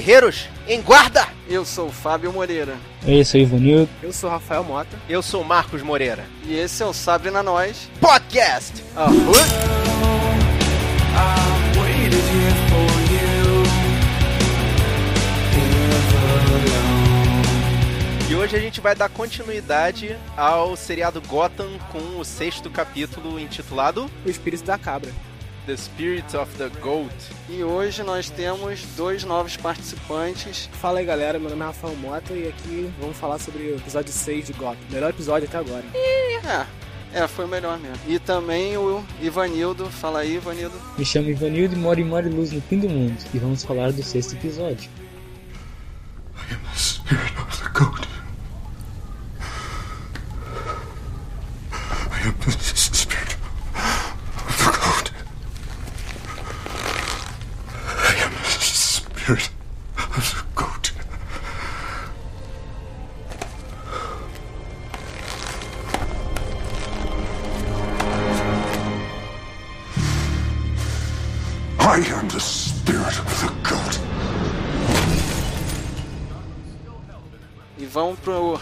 Guerreiros, em guarda! Eu sou o Fábio Moreira. Eu sou o Ivanildo. Eu sou o Rafael Mota. Eu sou o Marcos Moreira. E esse é o Sabre na Nós Podcast! E hoje a gente vai dar continuidade ao seriado Gotham com o sexto capítulo intitulado O espírito da cabra. The Spirit of the Goat. E hoje nós temos dois novos participantes. Fala aí galera, meu nome é Rafael Mota e aqui vamos falar sobre o episódio 6 de Gotham. Melhor episódio até agora. É, é, foi o melhor mesmo. E também o Ivanildo. Fala aí, Ivanildo. Me chamo Ivanildo e moro em Moriluz, no fim do mundo. E vamos falar do sexto episódio.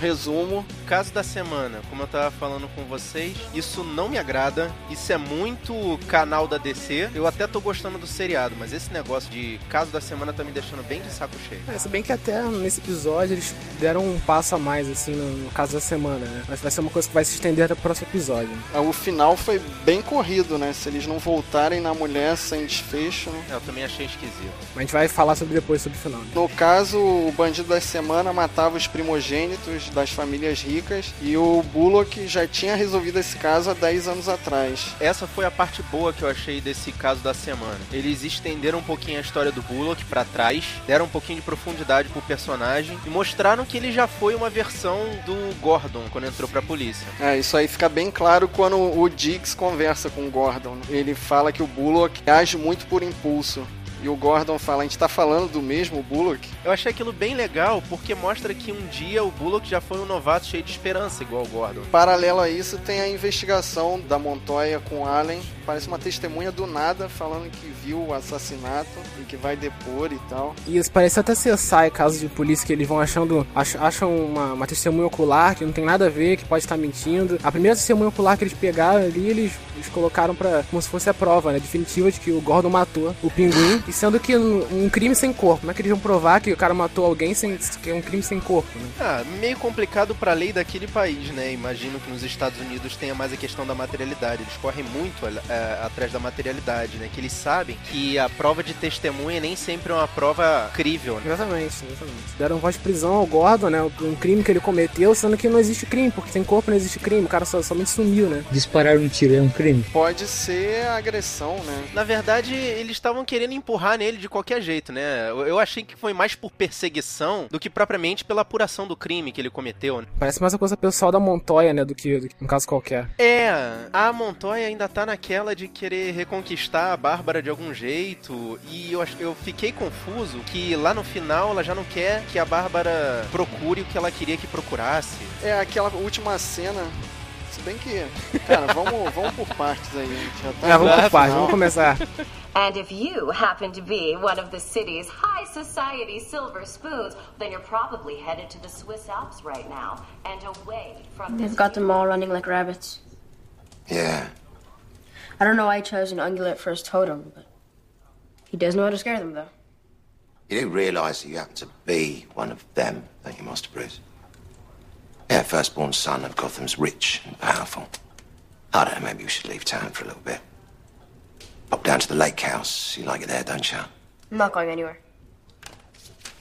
Resumo. Caso da semana, como eu tava falando com vocês, isso não me agrada. Isso é muito canal da DC. Eu até tô gostando do seriado, mas esse negócio de caso da semana tá me deixando bem de saco cheio. É, se bem que até nesse episódio eles deram um passo a mais, assim, no, no caso da semana, né? Mas vai ser uma coisa que vai se estender até o próximo episódio. Ah, O final foi bem corrido, né? Se eles não voltarem na mulher sem desfecho, né? É, Eu também achei esquisito. Mas a gente vai falar sobre depois sobre o final. né? No caso, o bandido da semana matava os primogênitos das famílias ricas e o Bullock já tinha resolvido esse caso há 10 anos atrás. Essa foi a parte boa que eu achei desse caso da semana. Eles estenderam um pouquinho a história do Bullock pra trás, deram um pouquinho de profundidade pro personagem e mostraram que ele já foi uma versão do Gordon quando entrou pra polícia. É, isso aí fica bem claro quando o Diggs conversa com o Gordon. Ele fala que o Bullock age muito por impulso. E o Gordon fala, a gente tá falando do mesmo Bullock? Eu achei aquilo bem legal porque mostra que um dia o Bullock já foi um novato cheio de esperança, igual o Gordon. Paralelo a isso, tem a investigação da Montoya com Allen. Parece uma testemunha do nada falando que viu o assassinato e que vai depor e tal. E isso parece até CSI, caso de polícia, que eles vão achando. ach- acham uma, uma testemunha ocular que não tem nada a ver, que pode estar mentindo. A primeira testemunha ocular que eles pegaram ali, eles, eles colocaram pra. como se fosse a prova, né? Definitiva de que o Gordon matou o pinguim. E sendo que um, um crime sem corpo. Como é que eles vão provar que o cara matou alguém sem. que é um crime sem corpo, né? Ah, meio complicado pra lei daquele país, né? Imagino que nos Estados Unidos tenha mais a questão da materialidade. Eles correm muito é, atrás da materialidade, né? Que eles sabem que a prova de testemunha nem sempre é uma prova crível, né? Exatamente, exatamente. Deram voz de prisão ao Gordon, né? Um crime que ele cometeu, sendo que não existe crime, porque sem corpo não existe crime. O cara só, somente sumiu, né? Disparar um tiro é um crime? Pode ser agressão, né? Na verdade, eles estavam querendo empurrar nele de qualquer jeito, né? Eu- Eu achei que foi mais por perseguição do que propriamente pela apuração do crime que ele cometeu, né? Parece mais uma coisa pessoal da Montoya, né? Do que, do que um caso qualquer. É, a Montoya ainda tá naquela de querer reconquistar a Bárbara de algum jeito. E eu, eu fiquei confuso que lá no final ela já não quer que a Bárbara procure o que ela queria que procurasse. É aquela última cena. Se bem que. Cara, vamos, vamos por partes aí. a gente Já tá É, vamos por parte, final. vamos começar. And if you happen to be one of the city's high society silver spoons, then you're probably headed to the Swiss Alps right now and away from. They've got them all running like rabbits. Yeah. I don't know why he chose an ungulate for his totem, but he does know how to scare them, though. You do realise that you happen to be one of them, don't you, Master Bruce? Yeah, firstborn son of Gotham's rich and powerful. I don't know, maybe we should leave town for a little bit. Pop down to the lake house. You like it there, don't you? I'm not going anywhere.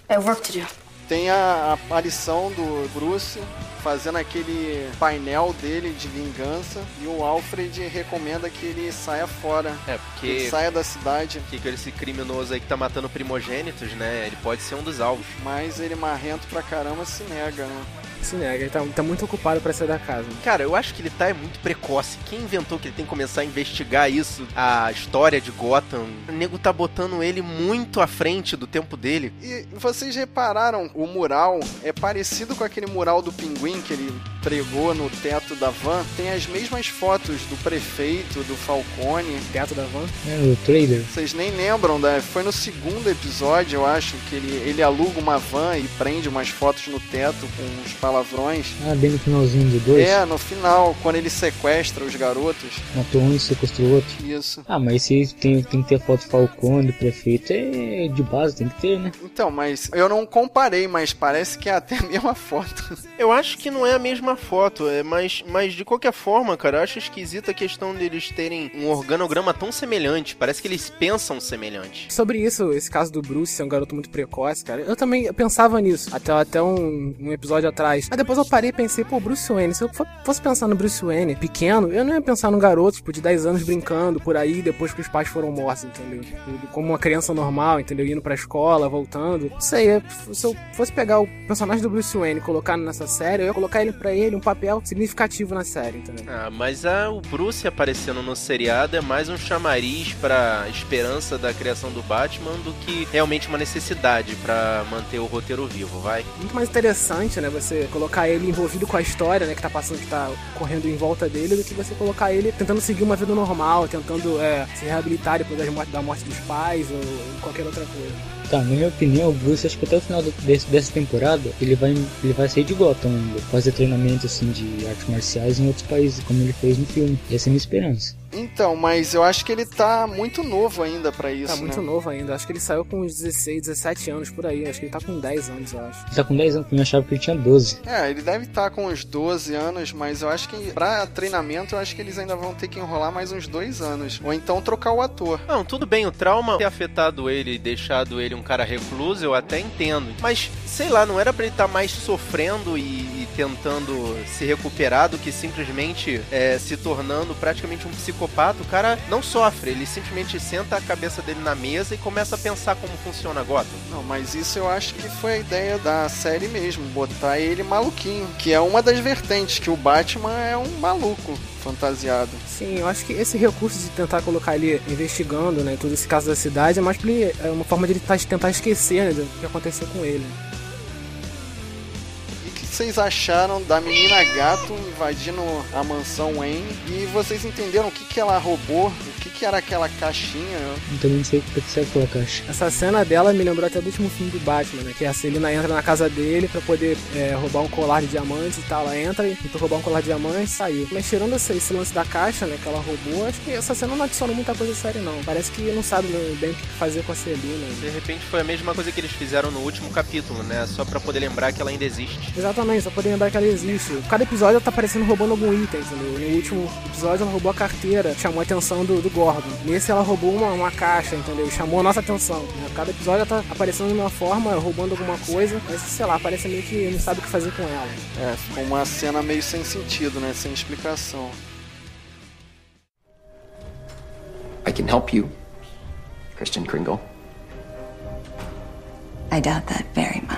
I have work to do. Tem a aparição do Bruce fazendo aquele painel dele de vingança e o Alfred recomenda que ele saia fora. É, Que ele porque. saia da cidade, Que que esse criminoso aí que tá matando primogênitos, né? Ele pode ser um dos alvos. mas ele marrento pra caramba se nega, né? Se nega, ele tá, tá muito ocupado pra sair da casa. Cara, eu acho que ele tá é muito precoce. Quem inventou que ele tem que começar a investigar isso, a história de Gotham? O nego tá botando ele muito à frente do tempo dele. E vocês repararam, o mural é parecido com aquele mural do pinguim que ele pregou no teto da van tem as mesmas fotos do prefeito, do Falcone. Teto da van? É, o trailer. Vocês nem lembram, né? Foi no segundo episódio, eu acho, que ele, ele aluga uma van e prende umas fotos no teto com uns palavrões. Ah, bem no finalzinho do 2. É, no final, quando ele sequestra os garotos. Matou um e sequestrou outro. Isso. Ah, mas se tem, tem que ter foto do Falcone, do prefeito, é de base, tem que ter, né? Então, mas eu não comparei, mas parece que é até a mesma foto. Eu acho que não é a mesma foto, é, mas, mas de qualquer forma, cara, eu acho esquisita a questão deles terem um organograma tão semelhante. Parece que eles pensam semelhante. Sobre isso, esse caso do Bruce ser um garoto muito precoce, cara, eu também pensava nisso, até, até um, um episódio atrás. Mas depois eu parei e pensei, pô, Bruce Wayne, se eu fo- fosse pensar no Bruce Wayne pequeno, eu não ia pensar num garoto, tipo, de 10 anos brincando por aí depois que os pais foram mortos, entendeu? Como uma criança normal, entendeu? Indo pra escola, voltando. Não sei, é- se eu fosse pegar o personagem do Bruce Wayne e colocar nessa série, eu ia colocar ele pra ele um papel significativo na série, entendeu? Ah, mas a, o Bruce aparecendo no seriado é mais um chamariz pra esperança da criação do Batman do que realmente uma necessidade pra manter o roteiro vivo, vai? muito mais interessante, né? Você colocar ele envolvido com a história, né? Que tá passando, que tá correndo em volta dele, do que você colocar ele tentando seguir uma vida normal, tentando é, se reabilitar depois da morte dos pais ou qualquer outra coisa. Tá, na minha opinião, o Bruce, acho que até o final desse- dessa temporada, ele vai, ele vai sair de Gotham. Fazer treinamento, assim, de artes marciais em outros países, como ele fez no filme. Essa é a minha esperança. Então, mas eu acho que ele tá muito novo ainda pra isso, Tá muito né? novo ainda. Acho que ele saiu com uns 16, 17 anos por aí. Acho que ele tá com 10 anos, eu acho. Ele tá com 10 anos, eu achava que ele tinha 12. É, ele deve estar com uns 12 anos, mas eu acho que pra treinamento eu acho que eles ainda vão ter que enrolar mais uns dois anos. Ou então trocar o ator. Não, tudo bem, o trauma ter afetado ele e deixado ele um cara recluso, eu até entendo. Mas, sei lá, não era pra ele estar mais sofrendo e tentando se recuperar do que simplesmente é, se tornando praticamente um psicopata. O cara não sofre, ele simplesmente senta a cabeça dele na mesa e começa a pensar como funciona Gotham. Não, mas isso eu acho que foi a ideia da série mesmo, botar ele maluquinho, que é uma das vertentes, que o Batman é um maluco fantasiado. Sim, eu acho que esse recurso de tentar colocar ele investigando, né, todo esse caso da cidade, é mais pra ele, é uma forma de ele tá- tentar esquecer, né, do que aconteceu com ele. O que vocês acharam da menina gato invadindo a mansão Wayne? E vocês entenderam o que, que ela roubou? O que, que era aquela caixinha? Eu também não sei o que serve aquela caixa. Essa cena dela me lembrou até do último filme do Batman, né? Que a Selina entra na casa dele pra poder é, roubar um colar de diamantes e tal. Ela entra e tentou roubar um colar de diamantes e saiu. Mas tirando esse, esse lance da caixa, né? Que ela roubou, acho que essa cena não adiciona muita coisa séria, não. Parece que não sabe bem o que fazer com a Selina. De repente foi a mesma coisa que eles fizeram no último capítulo, né? Só pra poder lembrar que ela ainda existe. Exatamente, só poder lembrar que ela existe. Cada episódio ela tá aparecendo roubando algum item, entendeu? No último episódio ela roubou a carteira, chamou a atenção do, do Gordon. Nesse ela roubou uma, uma caixa, entendeu? Chamou a nossa atenção. né? Cada episódio ela tá aparecendo de uma forma, roubando alguma coisa, mas sei lá, parece meio que não sabe o que fazer com ela. É, ficou uma cena meio sem sentido, né? Sem explicação. I can help you, Christian Kringle. I doubt that very much.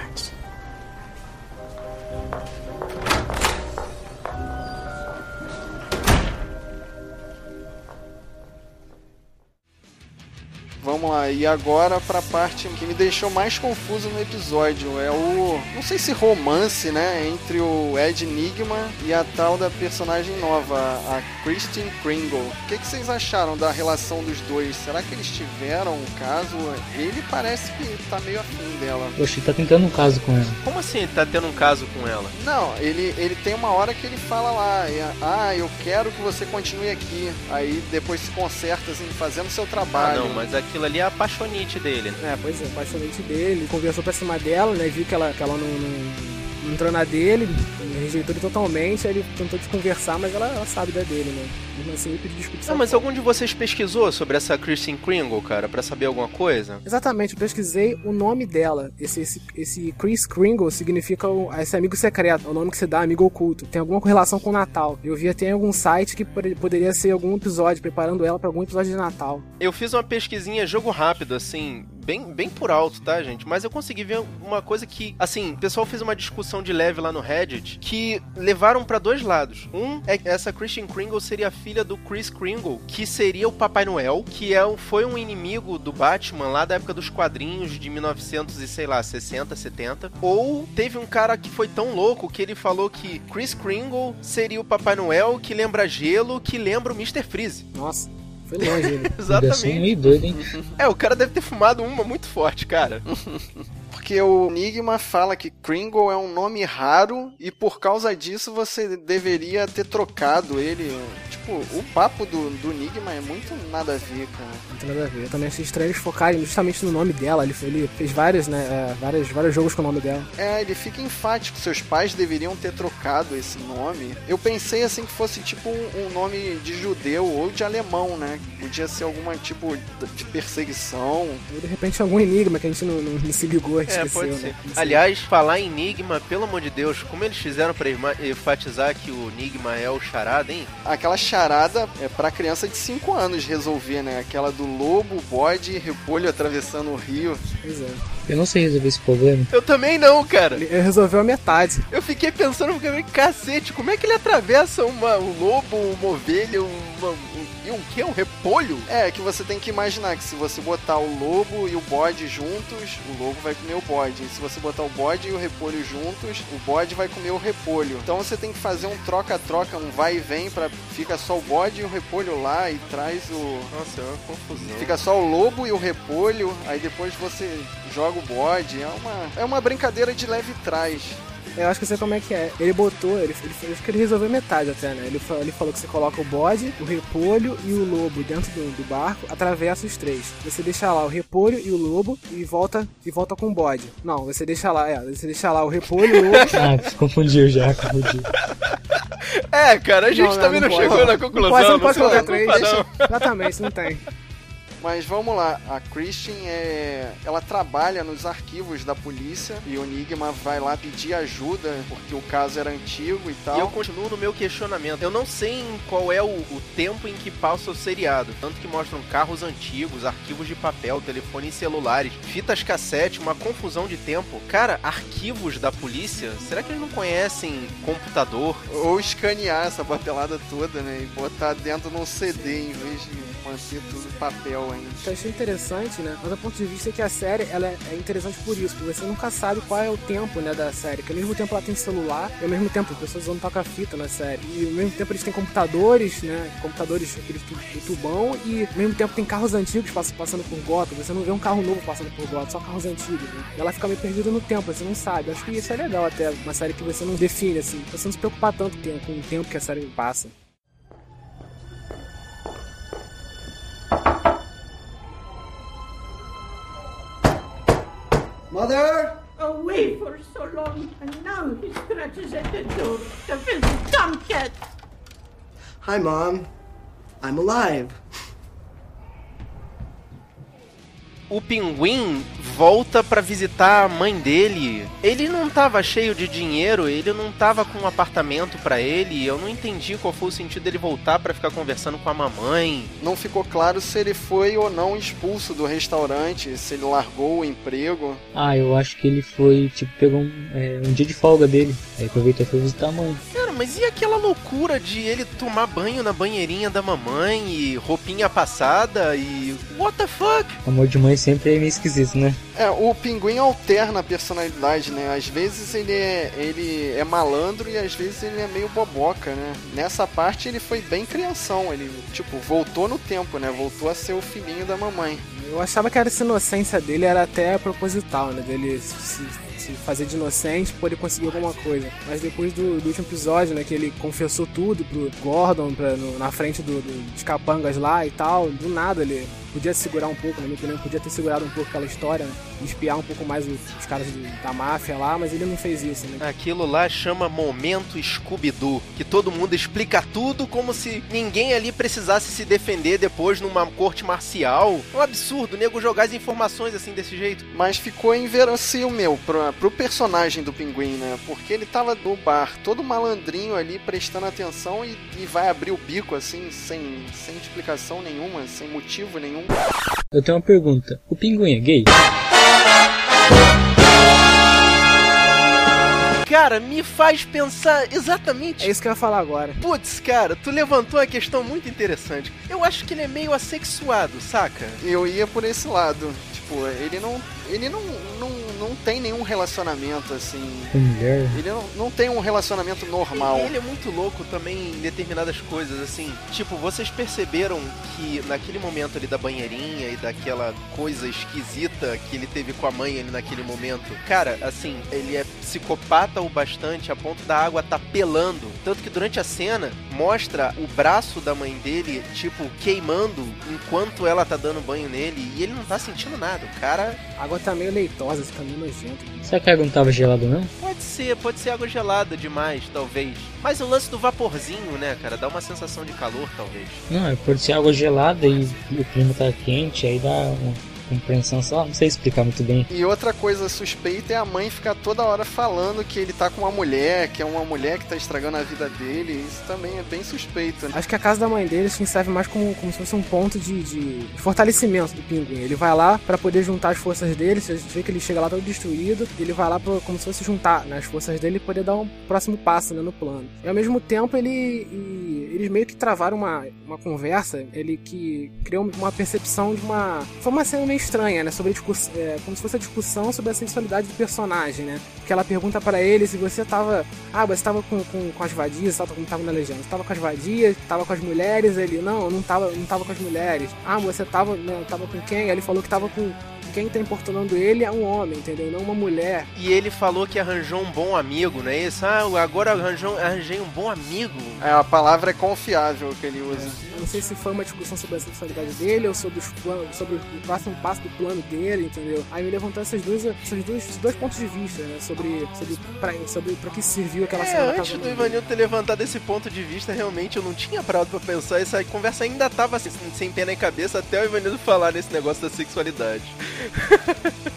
E agora pra parte que me deixou mais confuso no episódio. É o. Não sei se romance, né? Entre o Ed Enigma e a tal da personagem nova, a Christine Kringle. O que, que vocês acharam da relação dos dois? Será que eles tiveram um caso? Ele parece que tá meio afim dela. Ele tá tentando um caso com ela. Como assim ele tá tendo um caso com ela? Não, ele, ele tem uma hora que ele fala lá, é, ah, eu quero que você continue aqui. Aí depois se conserta assim, fazendo seu Ah, trabalho. não, mas aquilo ali é a dele. É, pois é, apaixonante dele, conversou pra cima dela, né? Viu que ela, que ela não, não entrou na dele, rejeitou ele totalmente, aí ele tentou desconversar, mas ela, ela sabe da dele, né? Mesmo assim, ele pediu desculpa. Não, mas algum de vocês pesquisou sobre essa Christine Kringle, cara, pra saber alguma coisa? Exatamente, eu pesquisei o nome dela. Esse, esse, esse Chris Kringle significa o- esse amigo secreto, é o nome que se dá amigo oculto. Tem alguma correlação com o Natal. Eu vi até em algum site que pode- poderia ser algum episódio, preparando ela pra algum episódio de Natal. Eu fiz uma pesquisinha jogo rápido, assim, bem, bem por alto, tá, gente? Mas eu consegui ver uma coisa que, assim, o pessoal fez uma discussão de leve lá no Reddit que levaram para dois lados. Um é que essa Christian Kringle seria a filha do Chris Kringle, que seria o Papai Noel, que é, foi um inimigo do Batman lá da época dos quadrinhos de 1900 e sei lá, 60, 70. Ou teve um cara que foi tão louco que ele falou que Chris Kringle seria o Papai Noel que lembra gelo, que lembra o Mr. Freeze. Nossa. Foi longe. Exatamente. meio doido, hein? É, o cara deve ter fumado uma muito forte, cara. Porque o Enigma fala que Kringle é um nome raro e por causa disso você deveria ter trocado ele. Tipo, o papo do, do Enigma é muito nada a ver, cara. Tem nada a ver. Eu também achei estranho eles focarem justamente no nome dela. Ele, ele fez vários, né? É, vários, vários jogos com o nome dela. É, ele fica enfático. Seus pais deveriam ter trocado esse nome. Eu pensei assim que fosse tipo um, um nome de judeu ou de alemão, né? Podia ser algum tipo de perseguição. Ou de repente algum enigma que a gente não, não, não se ligou. É, pode ser. Né? Aliás, falar em Enigma, pelo amor de Deus, como eles fizeram pra enfatizar que o Enigma é o charada, hein? Aquela charada é pra criança de 5 anos resolver, né? Aquela do lobo, bode e repolho atravessando o rio. Pois é. Eu não sei resolver esse problema. Eu também não, cara. Ele resolveu a metade. Eu fiquei pensando, cacete, como é que ele atravessa uma, um lobo, uma ovelha, uma, um, e um que? Um repolho? É, que você tem que imaginar que se você botar o lobo e o bode juntos, o lobo vai comer o bode. E se você botar o bode e o repolho juntos, o bode vai comer o repolho. Então você tem que fazer um troca-troca, um vai e vem, para fica só o bode e o repolho lá e traz o. Nossa, é uma confusão. Fica só o lobo e o repolho, aí depois você joga o bode. É uma, é uma brincadeira de leve trás. Eu acho que eu sei como é que é. Ele botou, ele, ele, acho que ele resolveu metade até, né? Ele, ele falou que você coloca o bode, o repolho e o lobo dentro do, do, barco, atravessa os três. Você deixa lá o repolho e o lobo e volta e volta com o bode. Não, você deixa lá, é, você deixa lá o repolho e o lobo. ah, confundiu já, confundiu. É, cara, a gente não, também não, não chegou na conclusão. Não pode, não pode colocar três, deixa, exatamente, não tem. Mas vamos lá, a Christian é. Ela trabalha nos arquivos da polícia e o Enigma vai lá pedir ajuda porque o caso era antigo e tal. E eu continuo no meu questionamento. Eu não sei em qual é o, o tempo em que passa o seriado. Tanto que mostram carros antigos, arquivos de papel, telefones celulares, fitas cassete, uma confusão de tempo. Cara, arquivos da polícia? Será que eles não conhecem computador? Ou escanear essa papelada toda, né? E botar dentro num CD em vez de manter tudo papel ainda. Eu achei interessante, né? Mas do ponto de vista é que a série ela é interessante por isso, porque você nunca sabe qual é o tempo né, da série. Que ao mesmo tempo ela tem celular, e ao mesmo tempo as pessoas usando toca-fita na série. E ao mesmo tempo eles têm computadores, né? Computadores aqueles do tubão, e ao mesmo tempo tem carros antigos passando por Gotham. Você não vê um carro novo passando por Gotham, só carros antigos. Né? E ela fica meio perdida no tempo, você não sabe. Acho que isso é legal até, uma série que você não define, assim. Você não se preocupar tanto com o tempo que a série passa. Mother? Away for so long, and now he scratches at the door. The filthy tomcat! Hi, Mom. I'm alive. O pinguim volta para visitar a mãe dele. Ele não tava cheio de dinheiro, ele não tava com um apartamento para ele. Eu não entendi qual foi o sentido dele voltar para ficar conversando com a mamãe. Não ficou claro se ele foi ou não expulso do restaurante, se ele largou o emprego. Ah, eu acho que ele foi, tipo, pegou um, é, um dia de folga dele. Aí aproveitou e foi visitar a mãe. Cara, mas e aquela loucura de ele tomar banho na banheirinha da mamãe e roupinha passada e. What the fuck? Amor de mãe sempre é meio esquisito, né? É, o pinguim alterna a personalidade, né? Às vezes ele é, ele é malandro e às vezes ele é meio boboca, né? Nessa parte ele foi bem crianção, ele, tipo, voltou no tempo, né? Voltou a ser o filhinho da mamãe. Eu achava que essa inocência dele era até proposital, né? Dele se se fazer de inocente pra poder conseguir alguma coisa. Mas depois do, do, último episódio, né, que ele confessou tudo pro Gordon pra, no, na frente do, do, dos capangas lá e tal, do nada ele podia segurar um pouco, na minha opinião, podia ter segurado um pouco aquela história, né? espiar um pouco mais os, os caras da máfia lá, mas ele não fez isso, né? Aquilo lá chama momento Scooby-Doo, que todo mundo explica tudo como se ninguém ali precisasse se defender depois numa corte marcial. É um absurdo, o nego jogar as informações assim desse jeito. Mas ficou inverossímil pro, pro personagem do pinguim, né? Porque ele tava no bar, todo malandrinho ali, prestando atenção e, e vai abrir o bico assim, sem, sem explicação nenhuma, sem motivo nenhum. Eu tenho uma pergunta. O pinguim é gay? Cara, me faz pensar exatamente. É isso que eu ia falar agora. Putz, cara, tu levantou uma questão muito interessante. Eu acho que ele é meio assexuado, saca? Eu ia por esse lado. Tipo, ele não. Ele não, não, não tem nenhum relacionamento assim. Com mulher? Ele não, não tem um relacionamento normal. Ele é muito louco também em determinadas coisas, assim. Tipo, vocês perceberam que naquele momento ali da banheirinha e daquela coisa esquisita que ele teve com a mãe ali naquele momento, cara, assim, ele é psicopata o bastante a ponto da água tá pelando. Tanto que durante a cena mostra o braço da mãe dele, tipo, queimando enquanto ela tá dando banho nele e ele não tá sentindo nada. O cara. A água tá meio leitosa, tá meio nojento. Será que a água não tava gelada, não? Pode ser, pode ser água gelada demais, talvez. Mas o lance do vaporzinho, né, cara, dá uma sensação de calor, talvez. Não, é pode ser água gelada e o clima tá quente, aí dá uma compreensão, só não sei explicar muito bem. E outra coisa suspeita é a mãe ficar toda hora falando que ele tá com uma mulher, que é uma mulher que tá estragando a vida dele. Isso também é bem suspeito. Né? Acho que a casa da mãe dele assim, serve mais como, como se fosse um ponto de, de fortalecimento do pinguim. Ele vai lá para poder juntar as forças dele, você vê que ele chega lá todo destruído, ele vai lá pra, como se fosse juntar né, as forças dele e poder dar um próximo passo né, no plano. E ao mesmo tempo ele. E, eles meio que travaram uma, uma conversa, ele que criou uma percepção de uma. Foi uma cena meio estranha, né? Sobre discuss... É, como se fosse a discussão sobre a sexualidade do personagem, né? Que ela pergunta para ele se você tava. Ah, você tava com, com, com as vadias, tava, tava na legenda. Você tava com as vadias, tava com as mulheres, ele, não, não tava, não tava com as mulheres. Ah, você tava, não, tava com quem? Ele falou que tava com quem tá importunando ele é um homem, entendeu? Não uma mulher. E ele falou que arranjou um bom amigo, não é isso? Ah, agora arranjou, arranjei um bom amigo. É, a palavra é confiável que ele usa. É. Eu não sei se foi uma discussão sobre a sexualidade dele ou sobre, os planos, sobre o próximo passo do plano dele, entendeu? Aí me levantou esses dois, esses dois, esses dois pontos de vista, né? Sobre, sobre, pra, sobre pra que serviu aquela é, cena. Antes do Ivanil ter levantado esse ponto de vista, realmente eu não tinha parado pra pensar. Essa conversa ainda tava sem, sem pé na cabeça até o Ivanildo falar nesse negócio da sexualidade.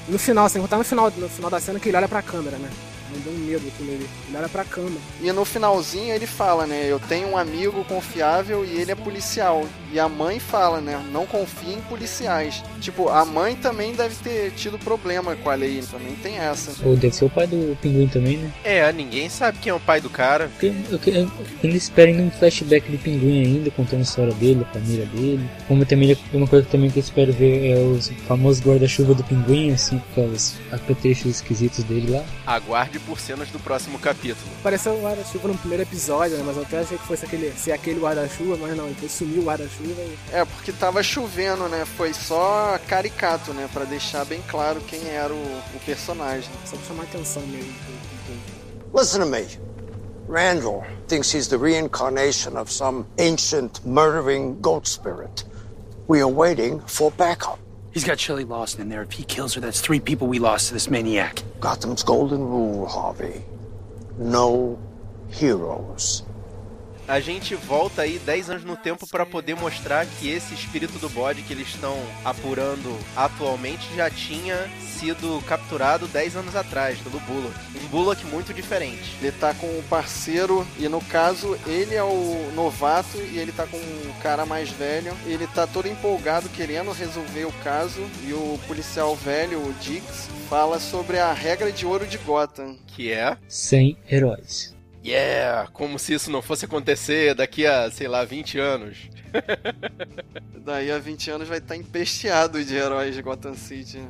No final, sem contar no final, no final da cena que ele olha pra câmera, né? Me deu um medo aquilo ali. Ele olha pra cama. E no finalzinho ele fala, né? Eu tenho um amigo confiável e ele é policial. E a mãe fala, né? Não confie em policiais. Tipo, a mãe também deve ter tido problema com a lei. Também tem essa. Ou deve ser o pai do pinguim também, né? É, ninguém sabe quem é o pai do cara. Eu, eu, eu, ainda espero um flashback do pinguim ainda, contando a história dele, a família dele. Como também uma coisa também que eu espero ver é os famosos guarda-chuva do pinguim, assim, com os apetrechos esquisitos dele lá. Aguarde por cenas do próximo capítulo. Pareceu um guarda-chuva no primeiro episódio, né? Mas eu até achei que fosse aquele, ser aquele guarda-chuva, mas não, ele sumiu o guarda-chuva e... É, porque tava chovendo, né? Foi só caricato, né? Pra deixar bem claro quem era o, o personagem. Só pra chamar atenção mesmo. Listen to me. Randall thinks he's the reincarnation of some ancient murdering goat spirit. We are waiting for backup. He's got Shelley Lawson in there. If he kills her, that's three people we lost to this maniac. Gotham's golden rule, Harvey. No heroes. A gente volta aí 10 anos no tempo para poder mostrar que esse espírito do bode que eles estão apurando atualmente já tinha sido capturado 10 anos atrás pelo Bullock. Um Bullock muito diferente. Ele tá com o parceiro e no caso ele é o novato e ele tá com um cara mais velho. Ele tá todo empolgado querendo resolver o caso e o policial velho, o Dix, fala sobre a regra de ouro de Gotham. Que é? Sem heróis. Yeah! Como se isso não fosse acontecer daqui a, sei lá, 20 anos. Daí a 20 anos vai estar empesteado de heróis de Gotham City.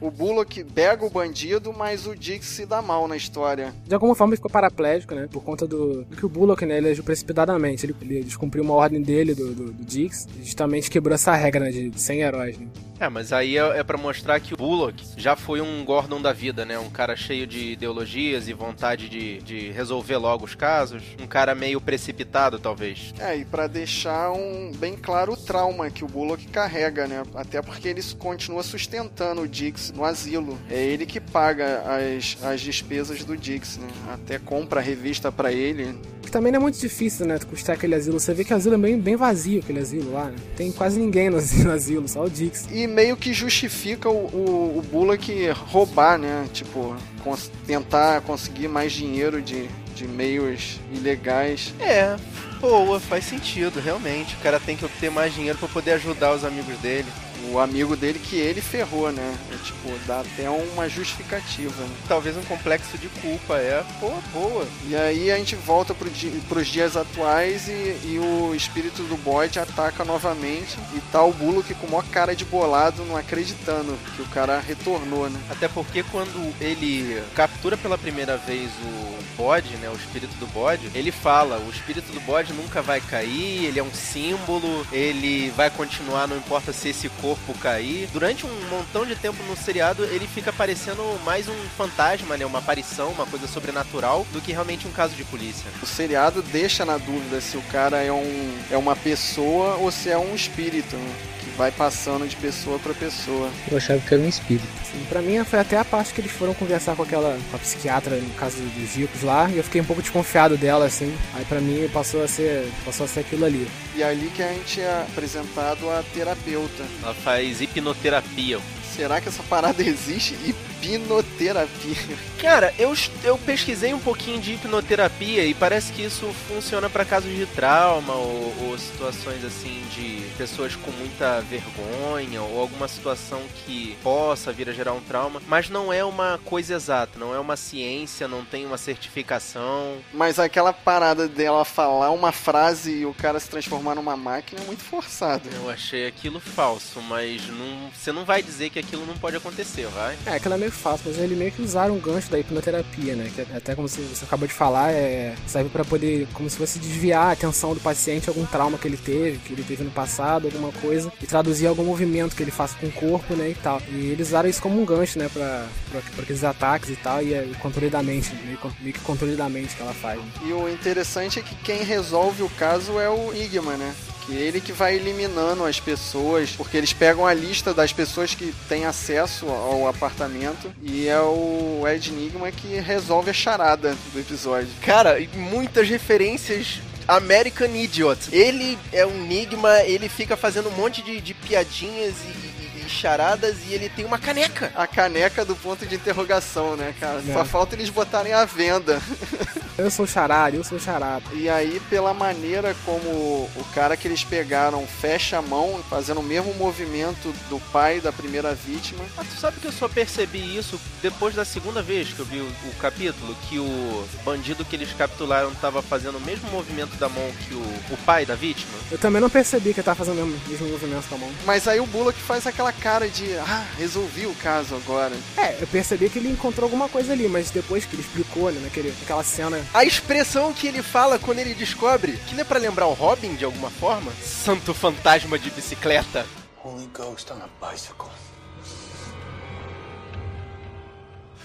O Bullock pega o bandido, mas o Dix se dá mal na história. De alguma forma ele ficou paraplégico, né? Por conta do, do que o Bullock, né? Ele agiu precipitadamente. Ele, ele descumpriu uma ordem dele, do, do, do Dix, justamente quebrou essa regra, né? De, de 100 heróis, né? É, mas aí é, é para mostrar que o Bullock já foi um Gordon da vida, né? Um cara cheio de ideologias e vontade de, de resolver logo os casos. Um cara meio precipitado, talvez. É, e para deixar um bem claro o trauma que o Bullock carrega, né? Até porque ele continua sustentando o Dix no asilo. É ele que paga as, as despesas do Dix, né? Até compra a revista para ele. Que também não é muito difícil, né? Custar aquele asilo. Você vê que o asilo é bem, bem vazio, aquele asilo lá, né? Tem quase ninguém no asilo, só o Dix. E meio que justifica o, o, o Bullock roubar, né? Tipo, cons tentar conseguir mais dinheiro de, de meios ilegais. É, boa, faz sentido, realmente. O cara tem que obter mais dinheiro para poder ajudar os amigos dele o amigo dele que ele ferrou, né? É, tipo, dá até uma justificativa. Né? Talvez um complexo de culpa, é. Pô, boa. E aí a gente volta pro di pros dias atuais e, e, o espírito do bode ataca novamente e tá o Bullock com uma cara de bolado, não acreditando que o cara retornou, né? Até porque quando ele captura pela primeira vez o bode, né? O espírito do bode, ele fala, o espírito do bode nunca vai cair, ele é um símbolo, ele vai continuar, não importa se esse corpo corpo cair. Durante um montão de tempo no seriado, ele fica parecendo mais um fantasma, né? Uma aparição, uma coisa sobrenatural, do que realmente um caso de polícia. O seriado deixa na dúvida se o cara é, um, é uma pessoa ou se é um espírito. Né? Vai passando de pessoa para pessoa. Eu achava que era um espírito. Sim, pra mim foi até a parte que eles foram conversar com aquela com a psiquiatra, no caso dos ricos lá, e eu fiquei um pouco desconfiado dela, assim. Aí pra mim passou a ser, passou a ser aquilo ali. E é ali que a gente é apresentado a terapeuta. Ela faz hipnoterapia. Será que essa parada existe? Hipnoterapia. Cara, eu, eu pesquisei um pouquinho de hipnoterapia e parece que isso funciona para casos de trauma ou, ou, situações assim de pessoas com muita vergonha ou alguma situação que possa vir a gerar um trauma, mas não é uma coisa exata, não é uma ciência, não tem uma certificação. Mas aquela parada dela falar uma frase e o cara se transformar numa máquina é muito forçado. Eu achei aquilo falso, mas não, você não vai dizer que aquilo não pode acontecer, vai? É, aquela é meio fácil, mas ele meio que usaram um gancho da hipnoterapia, né? Que até como você, acabou de falar, é, serve para poder, como se fosse desviar a atenção do paciente algum trauma que ele teve, que ele teve no passado, alguma coisa, e traduzir algum movimento que ele faça com o corpo, né? E tal. E eles usaram isso como um gancho, né? Pra, pra, pra aqueles ataques e tal, e é o controle da mente, meio, meio que controle da mente que ela faz. Né? E o interessante é que quem resolve o caso é o Igma, né? Que ele que vai eliminando as pessoas, porque eles pegam a lista das pessoas que têm acesso ao apartamento e é o Ed Enigma que resolve a charada do episódio. Cara, muitas referências American Idiot. Ele é um enigma, ele fica fazendo um monte de, de piadinhas e, charadas e ele tem uma caneca. A caneca do ponto de interrogação, né, cara? É. Só falta eles botarem a venda. Eu sou charada, eu sou charada. E aí, pela maneira como o cara que eles pegaram fecha a mão, fazendo o mesmo movimento do pai da primeira vítima. Ah, tu sabe que eu só percebi isso depois da segunda vez que eu vi o, o capítulo, que o bandido que eles capturaram estava fazendo o mesmo movimento da mão que o, o pai da vítima? Eu também não percebi que ele tava fazendo o mesmo movimento da mão. Mas aí o Bullock faz aquela cara de, ah, resolvi o caso agora. É, eu percebi que ele encontrou alguma coisa ali, mas depois que ele explicou, né, naquele, naquela cena. A expressão que ele fala quando ele descobre, que não é pra lembrar o Robin de alguma forma? Santo fantasma de bicicleta. Holy Ghost on a bicycle.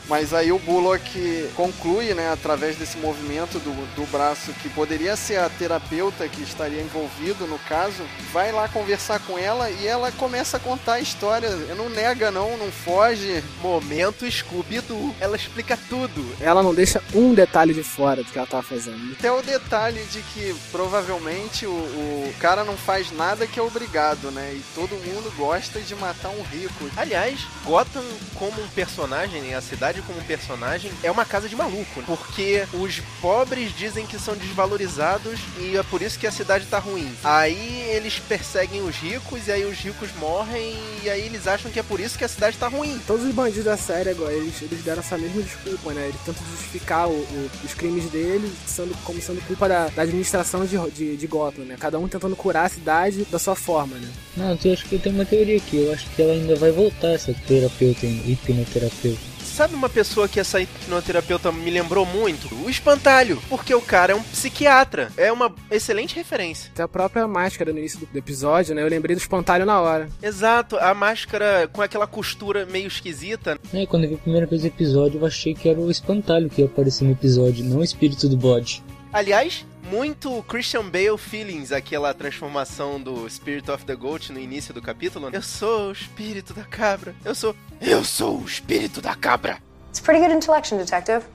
Mas aí o Bullock conclui, né, através desse movimento do, do braço, que poderia ser a terapeuta que estaria envolvido no caso, vai lá conversar com ela e ela começa a contar a história. Não nega, não, não foge. Momento Scooby-Doo. Ela explica tudo. Ela não deixa um detalhe de fora do que ela tá fazendo. Até o detalhe de que provavelmente o, o cara não faz nada que é obrigado, né? E todo mundo gosta de matar um rico. Aliás, Gotham como um personagem, né, a cidade como personagem é uma casa de maluco, né? porque os pobres dizem que são desvalorizados e é por isso que a cidade tá ruim. Aí eles perseguem os ricos e aí os ricos morrem e aí eles acham que é por isso que a cidade tá ruim. Todos os bandidos da série agora, eles, eles deram essa mesma desculpa, né? Eles tentam justificar o, o, os crimes deles sendo, como sendo culpa da, da administração de, de, de, Gotham, né? Cada um tentando curar a cidade da sua forma, né? Não, eu acho que tem uma teoria aqui. Eu acho que ela ainda vai voltar, essa terapeuta, hipnoterapeuta. Sabe uma pessoa que essa hipnoterapeuta me lembrou muito? O Espantalho, porque o cara é um psiquiatra. É uma excelente referência. Até a própria máscara no início do episódio, né? Eu lembrei do Espantalho na hora. Exato, a máscara com aquela costura meio esquisita. É, quando eu vi a primeira vez o episódio, eu achei que era o Espantalho que ia aparecer no episódio, não o espírito do bode. Aliás, muito Christian Bale feelings, aquela transformação do Spirit of the Goat no início do capítulo. Eu sou o espírito da cabra. Eu sou. Eu sou o espírito da cabra. It's pretty good intellection, detective.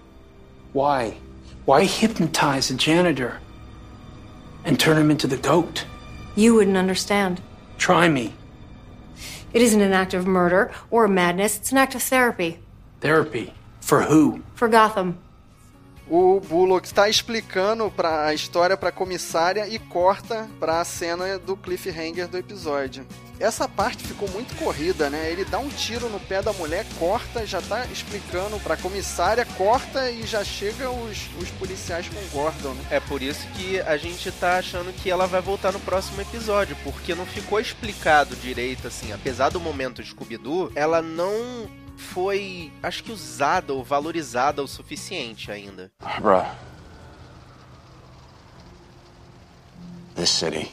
Why? Why hypnotize a janitor and turn him into the goat? You wouldn't understand. Try me. It isn't an act of murder or madness, it's an act of therapy. Therapy? For who? For Gotham. O Bullock está explicando pra, a história pra comissária e corta pra cena do cliffhanger do episódio. Essa parte ficou muito corrida, né? Ele dá um tiro no pé da mulher, corta, já tá explicando pra comissária, corta e já chega os, os policiais com Gordon, né? É por isso que a gente tá achando que ela vai voltar no próximo episódio, porque não ficou explicado direito, assim. Apesar do momento Scooby-Doo, ela não foi, acho que usada ou valorizada o suficiente ainda. Bruh. This city.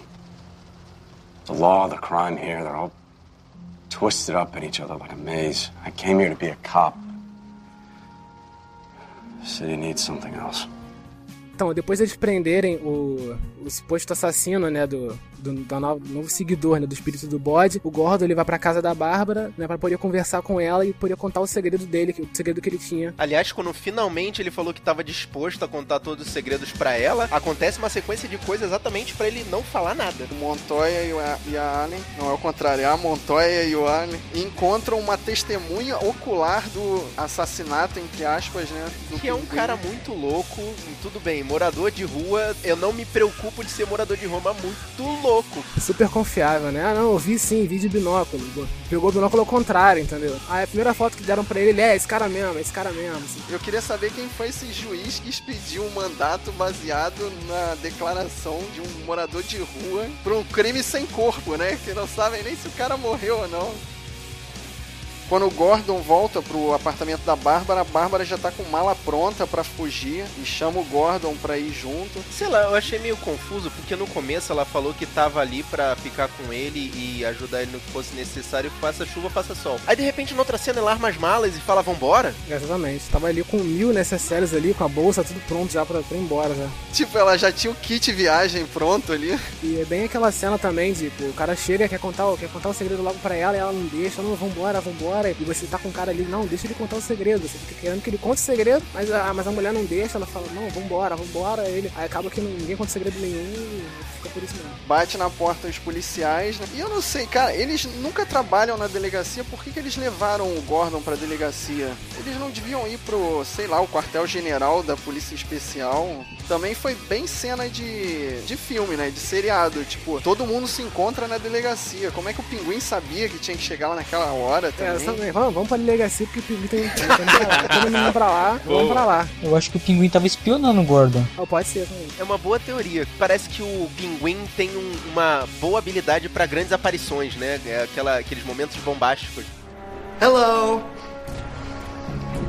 The law, the crime here, they're all twisted up in each other like a maze. I came here to be a cop. The city needs something else. Então, depois eles prenderem o, o suposto assassino, né, do, do, do novo, novo, seguidor, né, do espírito do bode, o Gordon ele vai pra casa da Bárbara, né, pra poder conversar com ela e poder contar o segredo dele, o segredo que ele tinha. Aliás, quando finalmente ele falou que estava disposto a contar todos os segredos para ela, acontece uma sequência de coisas exatamente para ele não falar nada. O Montoya e a, e a Allen, não é o contrário, é a Montoya e o Allen encontram uma testemunha ocular do assassinato, entre aspas, né? que é um cara muito louco, tudo bem, morador de rua, eu não me preocupo de ser morador de rua, mas muito louco. Super confiável, né? Ah, não, eu vi sim, vi de binóculo. Pegou o binóculo ao contrário, entendeu? Aí a primeira foto que deram pra ele, ele é esse cara mesmo, esse cara mesmo. Assim. Eu queria saber quem foi esse juiz que expediu um mandato baseado na declaração de um morador de rua por um crime sem corpo, né? Que não sabem nem se o cara morreu ou não. Quando o Gordon volta pro apartamento da Bárbara, a Bárbara já tá com mala pronta para fugir e chama o Gordon pra ir junto. Sei lá, eu achei meio confuso porque no começo ela falou que tava ali para ficar com ele e ajudar ele no que fosse necessário, faça chuva, faça sol. Aí de repente, na outra cena, ela arma as malas e fala: vambora? Exatamente. Tava ali com mil necessários ali, com a bolsa, tudo pronto já pra, pra ir embora já. Tipo, ela já tinha o kit viagem pronto ali. E é bem aquela cena também de, tipo, o cara chega, quer contar, quer contar o segredo logo pra ela e ela não deixa, não, vambora, vambora e você tá com o cara ali, não, deixa ele contar o segredo. Você fica querendo que ele conte o segredo, mas a, mas a mulher não deixa, ela fala, não, vambora, vambora. Ele, aí acaba que ninguém conta segredo nenhum fica por isso mesmo. Bate na porta os policiais, né? E eu não sei, cara, eles nunca trabalham na delegacia, por que, que eles levaram o Gordon pra delegacia? Eles não deviam ir pro, sei lá, o quartel-general da Polícia Especial. Também foi bem cena de, de filme, né? De seriado. Tipo, todo mundo se encontra na delegacia. Como é que o pinguim sabia que tinha que chegar lá naquela hora também? É, Vamos, vamos pra delegacia porque o pinguim tem, tem, tem todo mundo pra lá, vamos pra lá. Eu acho que o pinguim tava espionando o Gordon. Oh, pode ser também. É uma boa teoria. Parece que o pinguim tem um, uma boa habilidade para grandes aparições, né? É aquela, aqueles momentos bombásticos. Hello!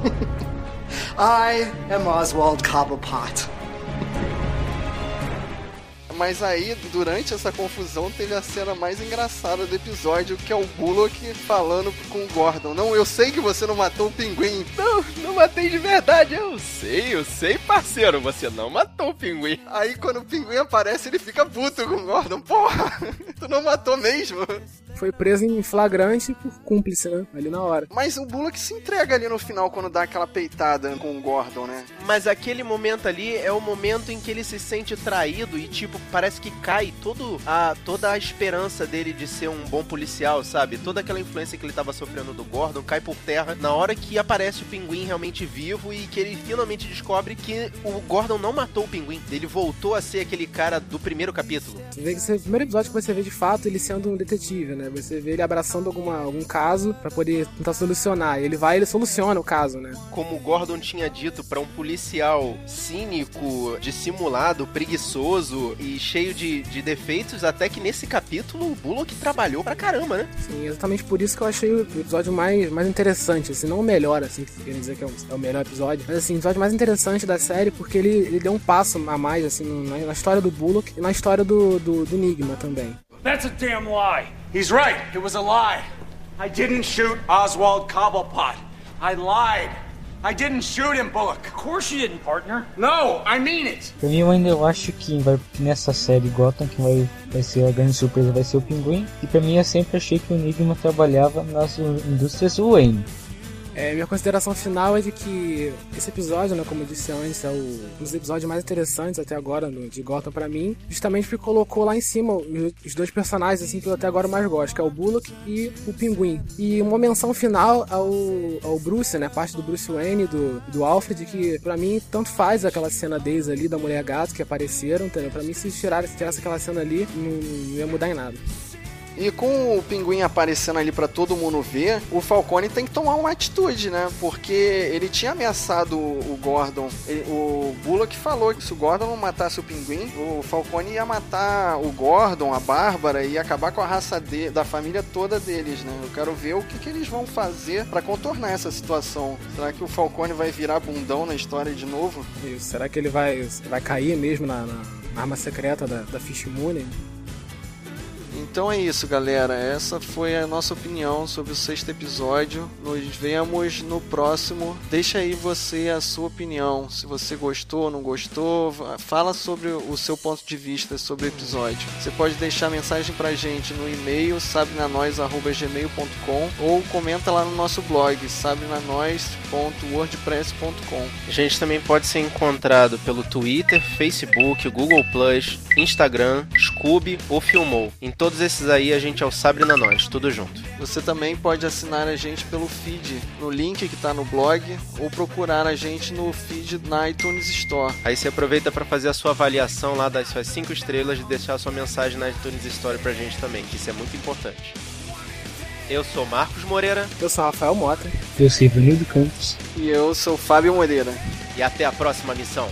I am Oswald Cobblepot. Mas aí, durante essa confusão, teve a cena mais engraçada do episódio, que é o Bullock falando com o Gordon. Não, eu sei que você não matou o pinguim. Não, não matei de verdade. Eu sei, eu sei, parceiro. Você não matou o pinguim. Aí, quando o pinguim aparece, ele fica puto com o Gordon. Porra, tu não matou mesmo foi preso em flagrante por cúmplice, né? Ali na hora. Mas o Bullock se entrega ali no final quando dá aquela peitada com o Gordon, né? Mas aquele momento ali é o momento em que ele se sente traído e, tipo, parece que cai todo a, toda a esperança dele de ser um bom policial, sabe? Toda aquela influência que ele tava sofrendo do Gordon cai por terra na hora que aparece o pinguim realmente vivo e que ele finalmente descobre que o Gordon não matou o pinguim. Ele voltou a ser aquele cara do primeiro capítulo. Você vê que esse é o primeiro episódio que você vê de fato ele sendo um detetive, né? Né? Você vê ele abraçando alguma, algum caso para poder tentar solucionar. Ele vai e ele soluciona o caso, né? Como o Gordon tinha dito para um policial cínico, dissimulado, preguiçoso e cheio de, de defeitos, até que nesse capítulo o Bullock trabalhou pra caramba, né? Sim, exatamente por isso que eu achei o episódio mais, mais interessante, assim, não o melhor, assim, querem dizer que é o, é o, melhor episódio, mas assim, o episódio mais interessante da série porque ele, ele deu um passo a mais, assim, na, na história do Bullock e na história do, do, do Enigma também. That's a damn lie. He's right. It was a lie. I didn't shoot Oswald Cobblepot. I lied. I didn't shoot him, Bullock. Of course you didn't, partner. No, I mean it. Pra mim, eu ainda eu acho que vai nessa série Gotham que vai, vai ser a grande surpresa vai ser o Pinguim. E pra mim, eu sempre achei que o Enigma trabalhava nas indústrias Wayne. É, minha consideração final é de que esse episódio, né, como eu disse antes, é o, um dos episódios mais interessantes até agora no, de Gotham para mim, justamente porque colocou lá em cima os, os, dois personagens assim que eu até agora mais gosto, que é o Bullock e o Pinguim. E uma menção final ao, ao Bruce, né, parte do Bruce Wayne do, do Alfred, que para mim tanto faz aquela cena deles ali da mulher gato que apareceram, entendeu? Para mim se tirasse, se tirasse aquela cena ali, não, não ia mudar em nada. E com o pinguim aparecendo ali para todo mundo ver, o Falcone tem que tomar uma atitude, né? Porque ele tinha ameaçado o Gordon. Ele, o Bullock falou que se o Gordon não matasse o pinguim, o Falcone ia matar o Gordon, a Bárbara e acabar com a raça de, da família toda deles, né? Eu quero ver o que, que eles vão fazer para contornar essa situação. Será que o Falcone vai virar bundão na história de novo? Isso. Será que ele vai, vai cair mesmo na, na arma secreta da, da Fish Moon? Então é isso, galera. Essa foi a nossa opinião sobre o sexto episódio. Nos vemos no próximo. Deixa aí você a sua opinião. Se você gostou ou não gostou, fala sobre o seu ponto de vista sobre o episódio. Você pode deixar mensagem pra gente no e-mail sabrenanois@gmail.com ou comenta lá no nosso blog sabrenanois.wordpress.com. A gente também pode ser encontrado pelo Twitter, Facebook, Google Instagram, Scoob ou Filmou. Em todos esses aí a gente é o Sabre na Nós, tudo junto. Você também pode assinar a gente pelo feed, no link que está no blog, ou procurar a gente no feed na iTunes Store. Aí você aproveita para fazer a sua avaliação lá das suas 5 estrelas e deixar a sua mensagem na iTunes Store pra gente também, que isso é muito importante. Eu sou Marcos Moreira. Eu sou Rafael Mota. Eu sou Ivanildo Campos. E eu sou Fábio Moreira. E até a próxima missão.